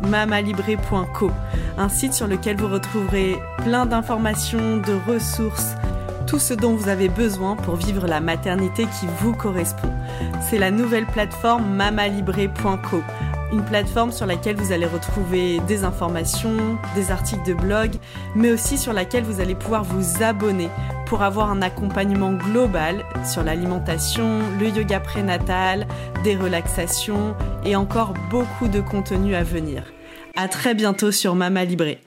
mamalibré.co, un site sur lequel vous retrouverez plein d'informations, de ressources, tout ce dont vous avez besoin pour vivre la maternité qui vous correspond. C'est la nouvelle plateforme mamalibré.co une plateforme sur laquelle vous allez retrouver des informations, des articles de blog, mais aussi sur laquelle vous allez pouvoir vous abonner pour avoir un accompagnement global sur l'alimentation, le yoga prénatal, des relaxations et encore beaucoup de contenu à venir. À très bientôt sur Mama Libré.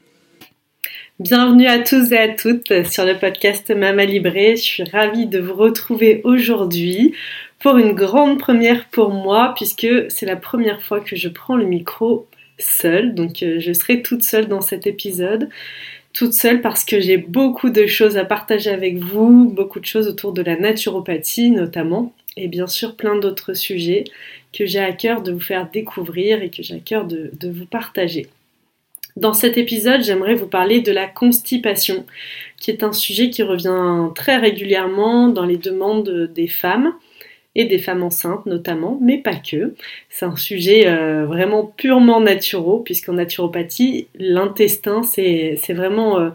Bienvenue à tous et à toutes sur le podcast Mama Libré. Je suis ravie de vous retrouver aujourd'hui pour une grande première pour moi puisque c'est la première fois que je prends le micro seule. Donc euh, je serai toute seule dans cet épisode. Toute seule parce que j'ai beaucoup de choses à partager avec vous, beaucoup de choses autour de la naturopathie notamment, et bien sûr plein d'autres sujets que j'ai à cœur de vous faire découvrir et que j'ai à cœur de, de vous partager. Dans cet épisode, j'aimerais vous parler de la constipation, qui est un sujet qui revient très régulièrement dans les demandes des femmes et des femmes enceintes notamment, mais pas que. C'est un sujet euh, vraiment purement naturel, puisqu'en naturopathie, l'intestin, c'est vraiment euh,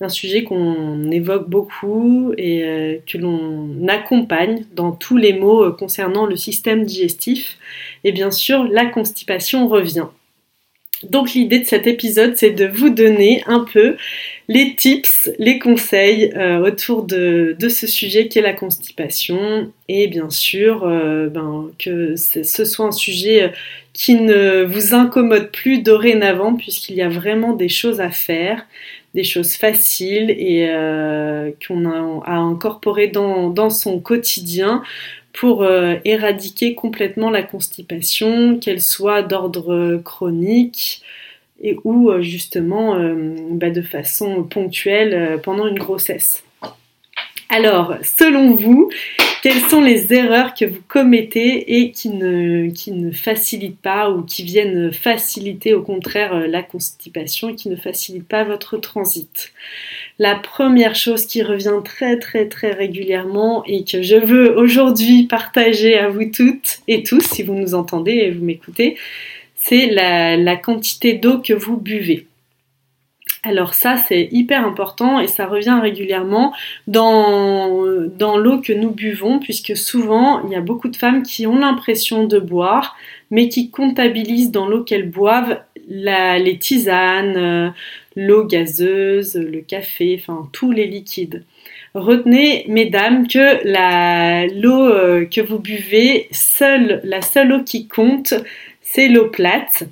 un sujet qu'on évoque beaucoup et euh, que l'on accompagne dans tous les mots concernant le système digestif. Et bien sûr, la constipation revient. Donc l'idée de cet épisode, c'est de vous donner un peu les tips, les conseils euh, autour de, ce sujet qui est la constipation. Et bien sûr euh, ben, que ce soit un sujet euh, qui ne vous incommode plus dorénavant puisqu'il y a vraiment des choses à faire, des choses faciles et qu'on a à incorporer dans son quotidien pour euh, éradiquer complètement la constipation, qu'elle soit d'ordre chronique et ou euh, justement euh, bah, de façon ponctuelle pendant une grossesse. Alors, selon vous, quelles sont les erreurs que vous commettez et qui ne, qui ne facilitent pas ou qui viennent faciliter au contraire la constipation et qui ne facilitent pas votre transit? La première chose qui revient très très très régulièrement et que je veux aujourd'hui partager à vous toutes et tous, si vous nous entendez et vous m'écoutez, c'est la, quantité d'eau que vous buvez. Alors ça, c'est hyper important et ça revient régulièrement dans, dans l'eau que nous buvons, puisque souvent, il y a beaucoup de femmes qui ont l'impression de boire, mais qui comptabilisent dans l'eau qu'elles boivent les tisanes, euh, l'eau gazeuse, le café, enfin tous les liquides. Retenez, mesdames, que l'eau euh, que vous buvez, seule, la seule eau qui compte, c'est l'eau plate.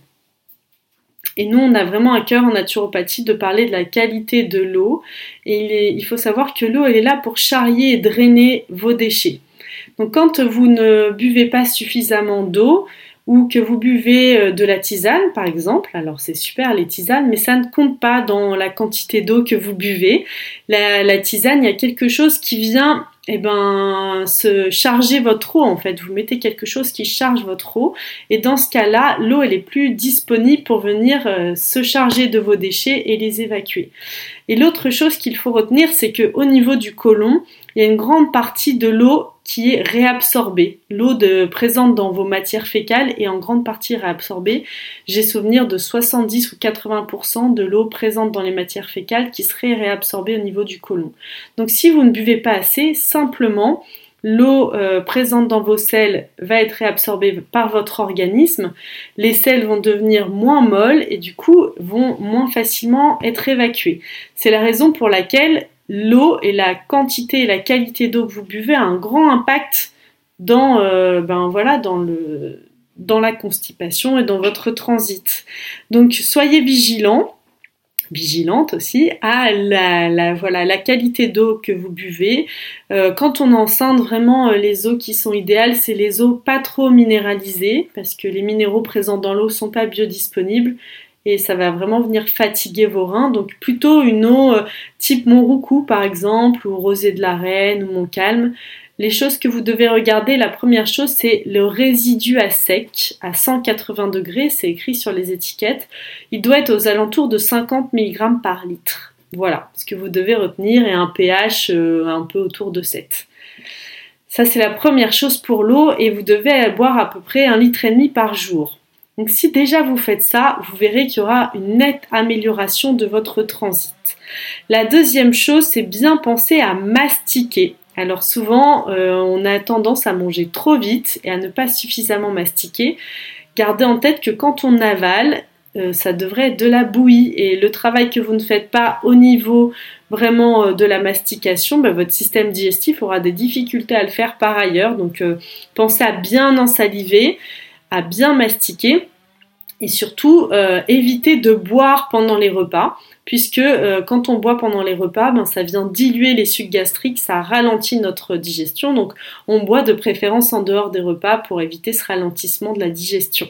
Et nous, on a vraiment à cœur en naturopathie de parler de la qualité de l'eau. Et il, faut savoir que l'eau, elle est là pour charrier et drainer vos déchets. Donc quand vous ne buvez pas suffisamment d'eau, ou que vous buvez euh, de la tisane par exemple, alors c'est super les tisanes, mais ça ne compte pas dans la quantité d'eau que vous buvez. La, tisane, il y a quelque chose qui vient eh ben, se charger votre eau en fait. Vous mettez quelque chose qui charge votre eau et dans ce cas-là, l'eau elle est plus disponible pour venir euh, se charger de vos déchets et les évacuer. Et l'autre chose qu'il faut retenir, c'est que au niveau du côlon, il y a une grande partie de l'eau qui est réabsorbée. L'eau présente dans vos matières fécales est en grande partie réabsorbée. J'ai souvenir de 70 ou 80% de l'eau présente dans les matières fécales qui serait réabsorbée au niveau du côlon. Donc si vous ne buvez pas assez, simplement l'eau euh, présente dans vos selles va être réabsorbée par votre organisme, les selles vont devenir moins molles et du coup vont moins facilement être évacuées. C'est la raison pour laquelle l'eau et la quantité et la qualité d'eau que vous buvez a un grand impact dans, euh, ben le, dans la constipation et dans votre transit. Donc soyez vigilants. vigilante aussi à la, qualité d'eau que vous buvez. Euh, quand on enceinte, vraiment les eaux qui sont idéales, c'est les eaux pas trop minéralisées parce que les minéraux présents dans l'eau sont pas biodisponibles et ça va vraiment venir fatiguer vos reins. Donc plutôt une eau type Montroucou par exemple ou Rosée de la Reine ou Montcalm les choses que vous devez regarder, la première chose, c'est le résidu à sec à 180 degrés, c'est écrit sur les étiquettes. Il doit être aux alentours de 50 mg par litre. Voilà ce que vous devez retenir et un pH euh, un peu autour de 7. Ça, c'est la première chose pour l'eau et vous devez boire à peu près un litre et demi par jour. Donc si déjà vous faites ça, vous verrez qu'il y aura une nette amélioration de votre transit. La deuxième chose, c'est bien penser à mastiquer. Alors souvent, euh, on a tendance à manger trop vite et à ne pas suffisamment mastiquer. Gardez en tête que quand on avale, euh, ça devrait être de la bouillie et le travail que vous ne faites pas au niveau vraiment euh, de la mastication, bah, votre système digestif aura des difficultés à le faire par ailleurs. Donc pensez à bien ensaliver, à bien mastiquer et surtout évitez de boire pendant les repas puisque euh, quand on boit pendant les repas, ben, ça vient diluer les sucs gastriques, ça ralentit notre digestion, donc on boit de préférence en dehors des repas pour éviter ce ralentissement de la digestion.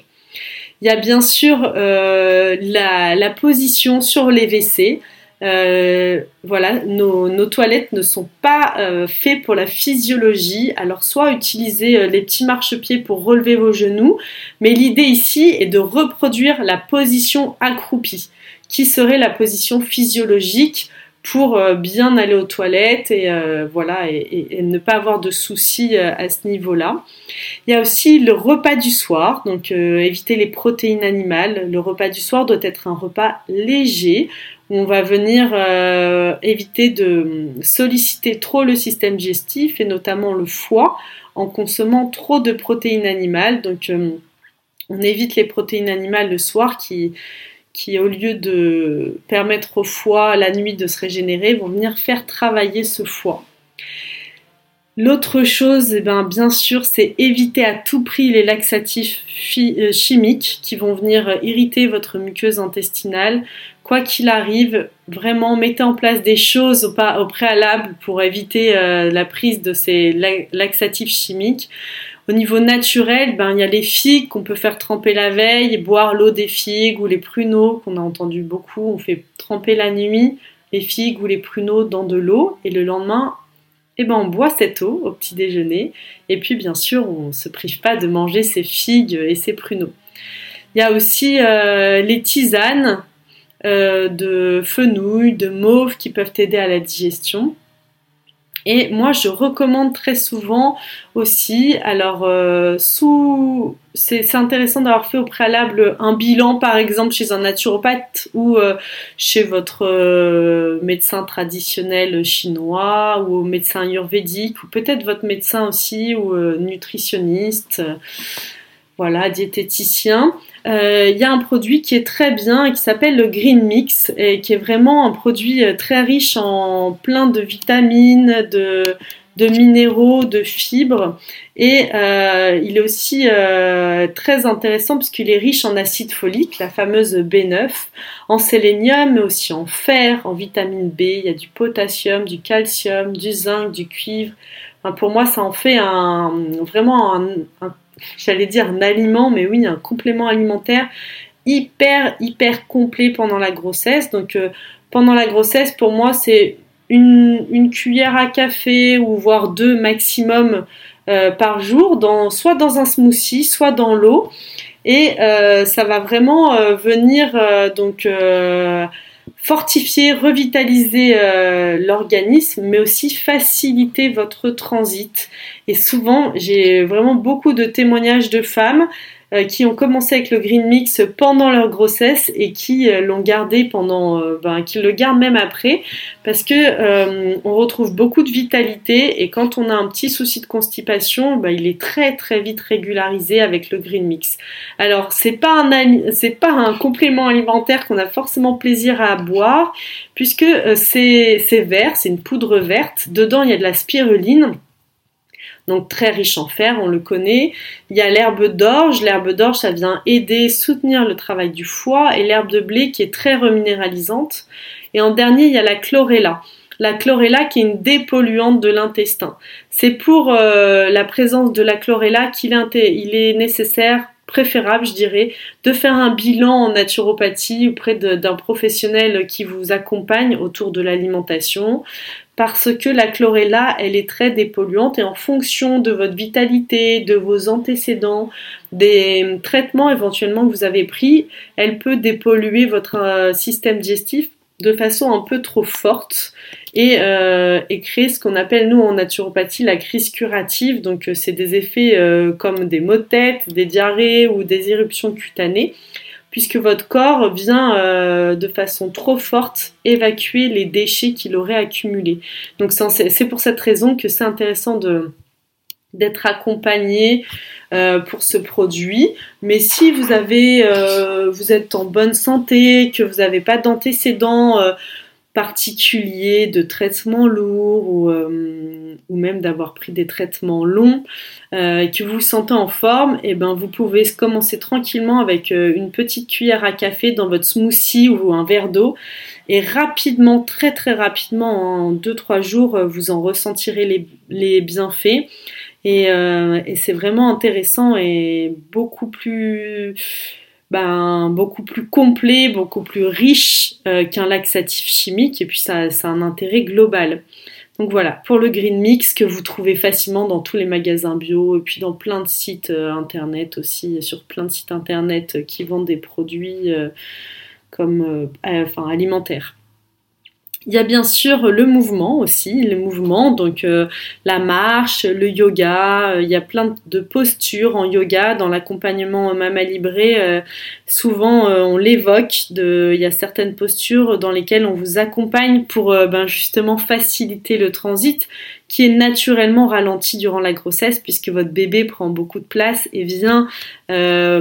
Il y a bien sûr euh, la, position sur les WC. Euh, voilà, nos, toilettes ne sont pas faites pour la physiologie. Alors soit utiliser les petits marchepieds pour relever vos genoux, mais l'idée ici est de reproduire la position accroupie qui serait la position physiologique pour euh, bien aller aux toilettes et euh, voilà et, ne pas avoir de soucis euh, à ce niveau-là. Il y a aussi le repas du soir, donc éviter les protéines animales. Le repas du soir doit être un repas léger on va venir éviter de solliciter trop le système digestif et notamment le foie en consommant trop de protéines animales. Donc on évite les protéines animales le soir qui qui, au lieu de permettre au foie la nuit de se régénérer, vont venir faire travailler ce foie. L'autre chose, eh ben, bien sûr, c'est éviter à tout prix les laxatifs euh, chimiques qui vont venir irriter votre muqueuse intestinale. Quoi qu'il arrive, vraiment mettez en place des choses au, au préalable pour éviter euh, la prise de ces laxatifs chimiques. Au niveau naturel, ben, il y a les figues qu'on peut faire tremper la veille, boire l'eau des figues ou les pruneaux qu'on a entendu beaucoup. On fait tremper la nuit les figues ou les pruneaux dans de l'eau et le lendemain, eh ben, on boit cette eau au petit déjeuner. Et puis bien sûr, on ne se prive pas de manger ces figues et ces pruneaux. Il y a aussi euh, les tisanes euh, de fenouil, de mauve qui peuvent aider à la digestion. Et moi, je recommande très souvent aussi, alors euh, sous, c'est intéressant d'avoir fait au préalable un bilan, par exemple chez un naturopathe ou euh, chez votre euh, médecin traditionnel chinois ou médecin ayurvédique ou peut-être votre médecin aussi ou nutritionniste, voilà, diététicien. Euh, il y a un produit qui est très bien qui s'appelle le Green Mix et qui est vraiment un produit euh, très riche en plein de vitamines, de, de minéraux, de fibres. Et euh, il est aussi très intéressant puisqu'il est riche en acide folique, la fameuse B9, en sélénium, mais aussi en fer, en vitamine B. Il y a du potassium, du calcium, du zinc, du cuivre. pour moi, ça en fait un, vraiment un, un j'allais dire un aliment, mais oui, un complément alimentaire hyper, hyper complet pendant la grossesse. Donc, euh, pendant la grossesse, pour moi, c'est une, cuillère à café ou voire deux maximum euh, par jour, dans, soit dans un smoothie, soit dans l'eau. Et euh, ça va vraiment venir donc fortifier, revitaliser euh, l'organisme, mais aussi faciliter votre transit. Et souvent, j'ai vraiment beaucoup de témoignages de femmes qui ont commencé avec le green mix pendant leur grossesse et qui euh, l'ont gardé pendant, euh, ben, qui le gardent même après, parce que on retrouve beaucoup de vitalité et quand on a un petit souci de constipation, ben, il est très très vite régularisé avec le green mix. Alors c'est pas un c'est pas un complément alimentaire qu'on a forcément plaisir à boire, puisque c'est vert, c'est une poudre verte. Dedans il y a de la spiruline donc très riche en fer, on le connaît. Il y a l'herbe d'orge, l'herbe d'orge ça vient aider, soutenir le travail du foie, et l'herbe de blé qui est très reminéralisante. Et en dernier, il y a la chlorella. La chlorella qui est une dépolluante de l'intestin. C'est pour euh, la présence de la chlorella qu'il est nécessaire préférable, je dirais, de faire un bilan en naturopathie auprès d'un professionnel qui vous accompagne autour de l'alimentation, parce que la chlorella, elle est très dépolluante et en fonction de votre vitalité, de vos antécédents, des traitements éventuellement que vous avez pris, elle peut dépolluer votre euh, système digestif de façon un peu trop forte et, euh, créer ce qu'on appelle nous en naturopathie la crise curative. Donc euh, c'est des effets euh, comme des maux de tête, des diarrhées ou des éruptions cutanées puisque votre corps vient euh, de façon trop forte évacuer les déchets qu'il aurait accumulés. Donc c'est pour cette raison que c'est intéressant de d'être accompagné euh, pour ce produit. Mais si vous avez, euh, vous êtes en bonne santé, que vous n'avez pas d'antécédents euh, particuliers de traitements lourds ou, même d'avoir pris des traitements longs que vous vous sentez en forme, et eh ben vous pouvez commencer tranquillement avec une petite cuillère à café dans votre smoothie ou un verre d'eau et rapidement, très très rapidement, en 2-3 jours, vous en ressentirez les bienfaits. Euh, et, c'est vraiment intéressant et beaucoup plus, ben, beaucoup plus complet, beaucoup plus riche euh, qu'un laxatif chimique. Et puis ça, ça a un intérêt global. Donc voilà, pour le Green Mix que vous trouvez facilement dans tous les magasins bio et puis dans plein de sites euh, internet aussi, sur plein de sites internet qui vendent des produits comme enfin alimentaires. Il y a bien sûr le mouvement aussi, le mouvement, donc euh, la marche, le yoga, euh, il y a plein de postures en yoga dans l'accompagnement Mama Libré. Euh, souvent on l'évoque, il y a certaines postures dans lesquelles on vous accompagne pour ben, justement faciliter le transit qui est naturellement ralenti durant la grossesse puisque votre bébé prend beaucoup de place et vient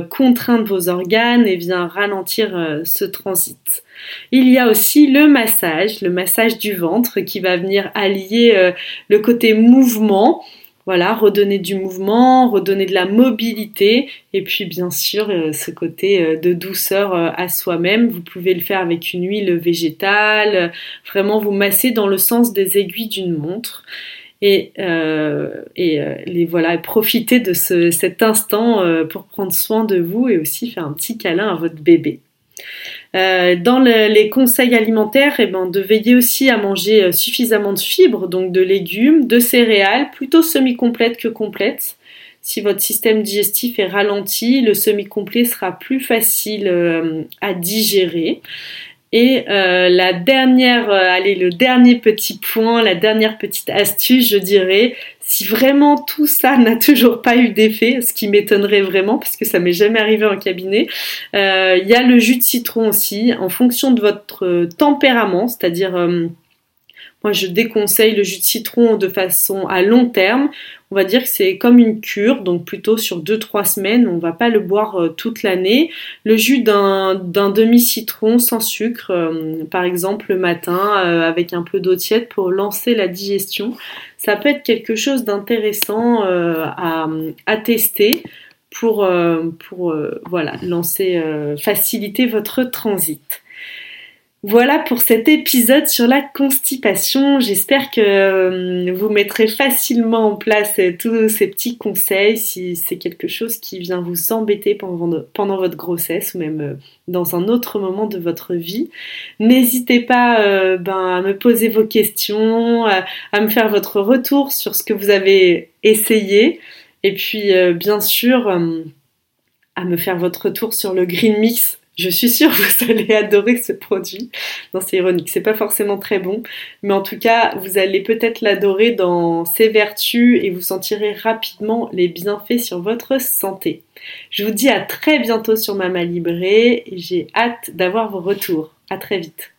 contraindre vos organes et vient ralentir ce transit. Il y a aussi le massage, le massage du ventre qui va venir allier euh, le côté mouvement, voilà, redonner du mouvement, redonner de la mobilité et puis bien sûr euh, ce côté euh, de douceur à soi-même. Vous pouvez le faire avec une huile végétale, vraiment vous masser dans le sens des aiguilles d'une montre. Et, et les voilà, profiter de cet instant pour prendre soin de vous et aussi faire un petit câlin à votre bébé. Euh, dans les conseils alimentaires, eh ben, de veiller aussi à manger euh, suffisamment de fibres, donc de légumes, de céréales, plutôt semi-complètes que complètes. Si votre système digestif est ralenti, le semi-complet sera plus facile euh, à digérer. Et la dernière, allez, le dernier petit point, la dernière petite astuce, je dirais, si vraiment tout ça n'a toujours pas eu d'effet, ce qui m'étonnerait vraiment parce que ça m'est jamais arrivé en cabinet, euh, il y a le jus de citron aussi, en fonction de votre tempérament, c'est-à-dire euh, moi je déconseille le jus de citron de façon à long terme. On va dire que c'est comme une cure, donc plutôt sur 2-3 semaines, on va pas le boire euh, toute l'année. Le jus d'un demi-citron sans sucre, par exemple le matin, avec un peu d'eau tiède pour lancer la digestion, ça peut être quelque chose d'intéressant euh, à, tester pour, euh, pour euh, voilà, lancer, faciliter votre transit. Voilà pour cet épisode sur la constipation. J'espère que euh, vous mettrez facilement en place euh, tous ces petits conseils si c'est quelque chose qui vient vous embêter pendant, votre grossesse ou même euh, dans un autre moment de votre vie. N'hésitez pas ben, à me poser vos questions, à, me faire votre retour sur ce que vous avez essayé et puis bien sûr à me faire votre retour sur le Green Mix je suis sûre que vous allez adorer ce produit. Non, c'est ironique, c'est pas forcément très bon, mais en tout cas, vous allez peut-être l'adorer dans ses vertus et vous sentirez rapidement les bienfaits sur votre santé. Je vous dis à très bientôt sur Mama Libré j'ai hâte d'avoir vos retours. À très vite.